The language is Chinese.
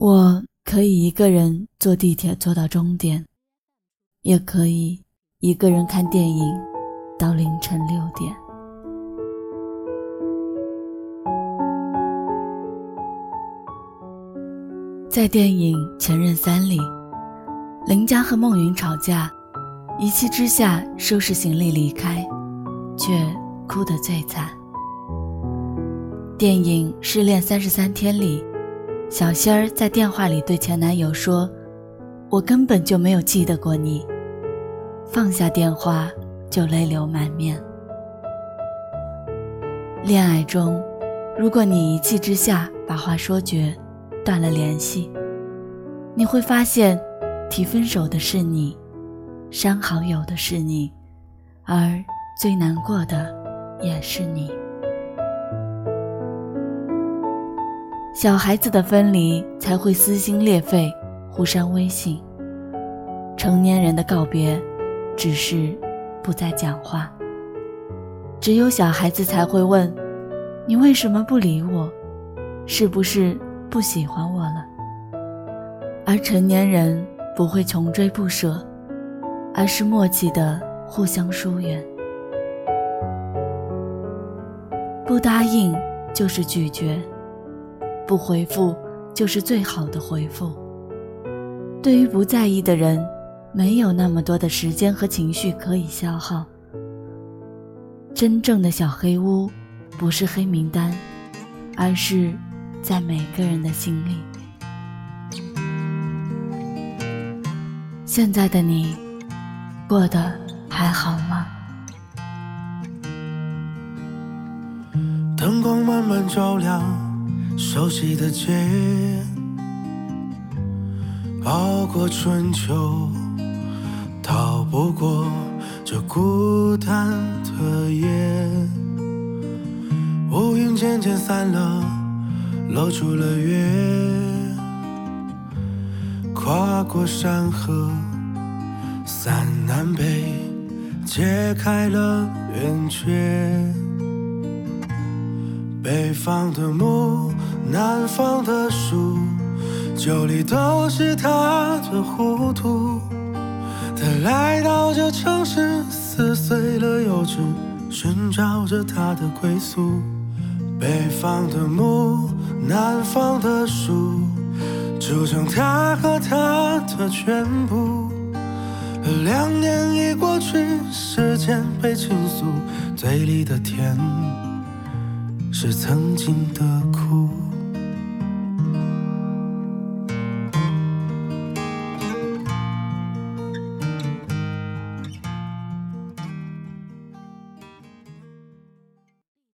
我可以一个人坐地铁坐到终点，也可以一个人看电影到凌晨六点。在电影《前任三》里，林佳和孟云吵架，一气之下收拾行李离开，却哭得最惨。电影《失恋三十三天》里。小仙儿在电话里对前男友说：“我根本就没有记得过你。”放下电话就泪流满面。恋爱中，如果你一气之下把话说绝，断了联系，你会发现，提分手的是你，删好友的是你，而最难过的也是你。小孩子的分离才会撕心裂肺，互删微信。成年人的告别，只是不再讲话。只有小孩子才会问：“你为什么不理我？是不是不喜欢我了？”而成年人不会穷追不舍，而是默契的互相疏远。不答应就是拒绝。不回复就是最好的回复。对于不在意的人，没有那么多的时间和情绪可以消耗。真正的小黑屋，不是黑名单，而是在每个人的心里。现在的你，过得还好吗？灯光慢慢照亮。熟悉的街，熬过春秋，逃不过这孤单的夜。乌云渐渐散了，露出了月，跨过山河，三南北，揭开了圆缺。北方的木，南方的树，酒里都是他的糊涂。他来到这城市，撕碎了幼稚，寻找着他的归宿。北方的木，南方的树，筑成他和他的全部。两年已过去，时间被倾诉，嘴里的甜。是曾经的苦。